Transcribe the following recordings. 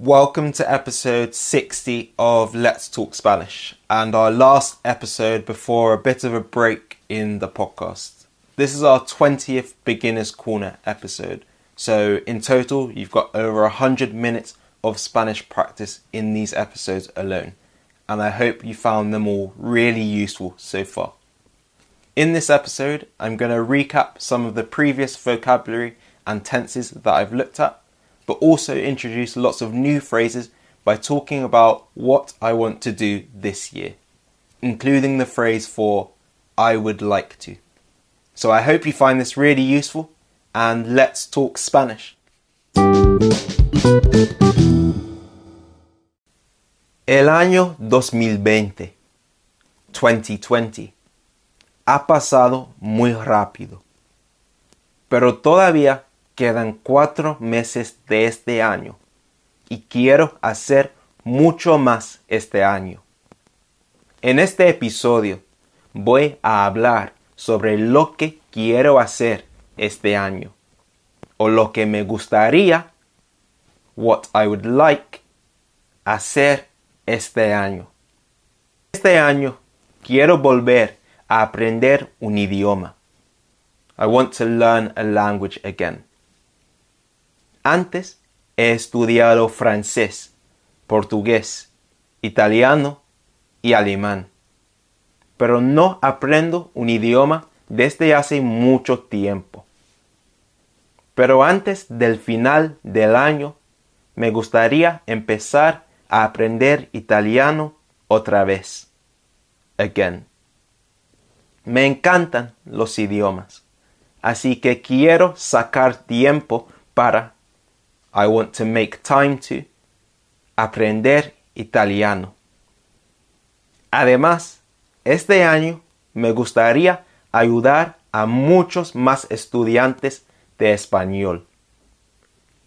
Welcome to episode 60 of Let's Talk Spanish and our last episode before a bit of a break in the podcast. This is our 20th Beginner's Corner episode. So, in total, you've got over 100 minutes of Spanish practice in these episodes alone. And I hope you found them all really useful so far. In this episode, I'm going to recap some of the previous vocabulary and tenses that I've looked at but also introduce lots of new phrases by talking about what I want to do this year, including the phrase for I would like to. So I hope you find this really useful and let's talk Spanish. El año 2020, 2020, ha pasado muy rápido, pero todavía quedan cuatro meses de este año y quiero hacer mucho más este año. En este episodio voy a hablar sobre lo que quiero hacer este año o lo que me gustaría, what I would like, hacer este año. Este año quiero volver a aprender un idioma. I want to learn a language again. Antes he estudiado francés, portugués, italiano y alemán, pero no aprendo un idioma desde hace mucho tiempo. Pero antes del final del año me gustaría empezar a aprender italiano otra vez. Again. Me encantan los idiomas, así que quiero sacar tiempo para I want to make time to aprender italiano. Además, este año me gustaría ayudar a muchos más estudiantes de español.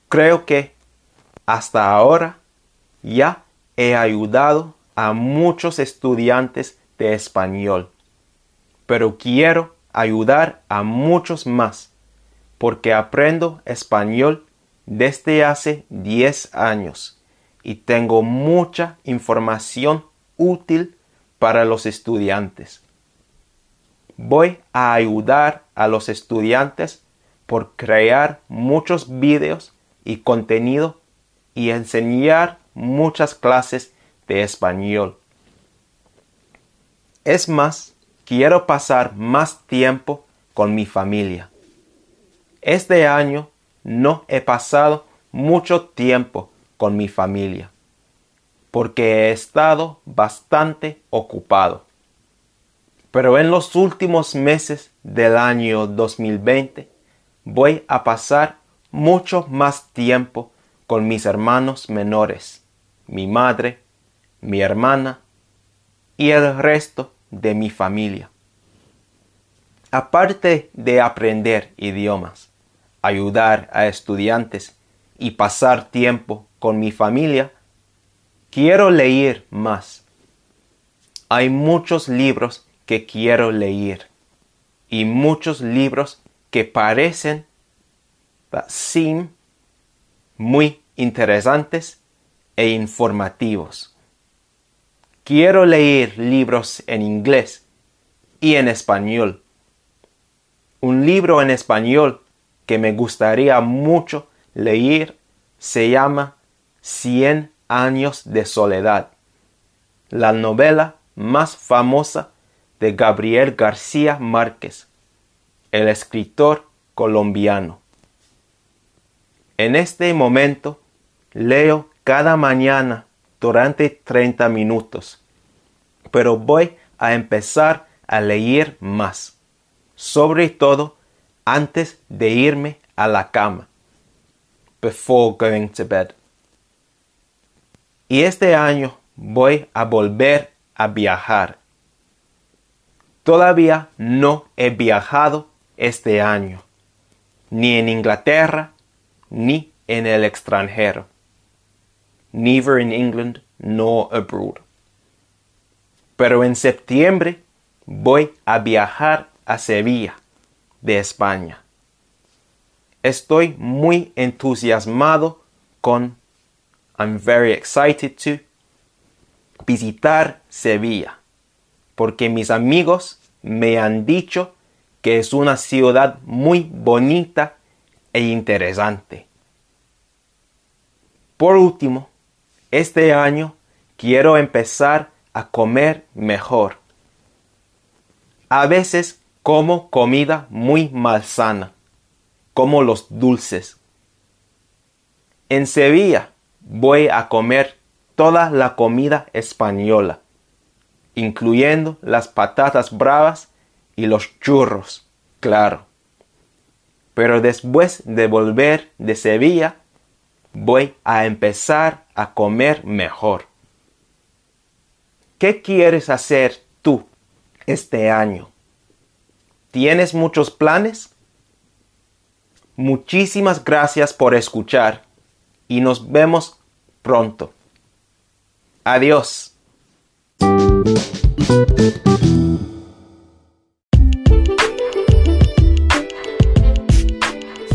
Creo que hasta ahora ya he ayudado a muchos estudiantes de español, pero quiero ayudar a muchos más porque aprendo español desde hace 10 años y tengo mucha información útil para los estudiantes. Voy a ayudar a los estudiantes por crear muchos vídeos y contenido y enseñar muchas clases de español. Es más, quiero pasar más tiempo con mi familia. Este año no he pasado mucho tiempo con mi familia, porque he estado bastante ocupado. Pero en los últimos meses del año 2020 voy a pasar mucho más tiempo con mis hermanos menores, mi madre, mi hermana y el resto de mi familia. Aparte de aprender idiomas, ayudar a estudiantes y pasar tiempo con mi familia, quiero leer más. Hay muchos libros que quiero leer y muchos libros que parecen seem muy interesantes e informativos. Quiero leer libros en inglés y en español. Un libro en español que me gustaría mucho leer se llama Cien años de soledad, la novela más famosa de Gabriel García Márquez, el escritor colombiano. En este momento leo cada mañana durante 30 minutos, pero voy a empezar a leer más, sobre todo antes de irme a la cama. Before going to bed. Y este año voy a volver a viajar. Todavía no he viajado este año, ni en Inglaterra, ni en el extranjero. Neither in England nor abroad. Pero en septiembre voy a viajar a Sevilla de España. Estoy muy entusiasmado con I'm very excited to visitar Sevilla, porque mis amigos me han dicho que es una ciudad muy bonita e interesante. Por último, este año quiero empezar a comer mejor. A veces como comida muy malsana, como los dulces. En Sevilla voy a comer toda la comida española, incluyendo las patatas bravas y los churros, claro. Pero después de volver de Sevilla, voy a empezar a comer mejor. ¿Qué quieres hacer tú este año? ¿Tienes muchos planes? Muchísimas gracias por escuchar y nos vemos pronto. Adiós.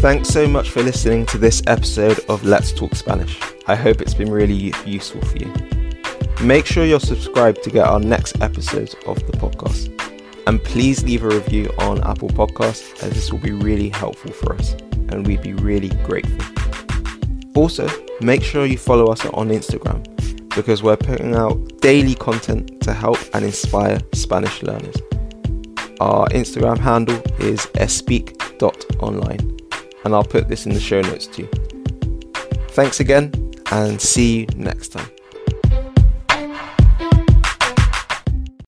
Thanks so much for listening to this episode of Let's Talk Spanish. I hope it's been really useful for you. Make sure you're subscribed to get our next episodes of the podcast. And please leave a review on Apple Podcasts as this will be really helpful for us and we'd be really grateful. Also, make sure you follow us on Instagram because we're putting out daily content to help and inspire Spanish learners. Our Instagram handle is espeak.online and I'll put this in the show notes too. Thanks again and see you next time.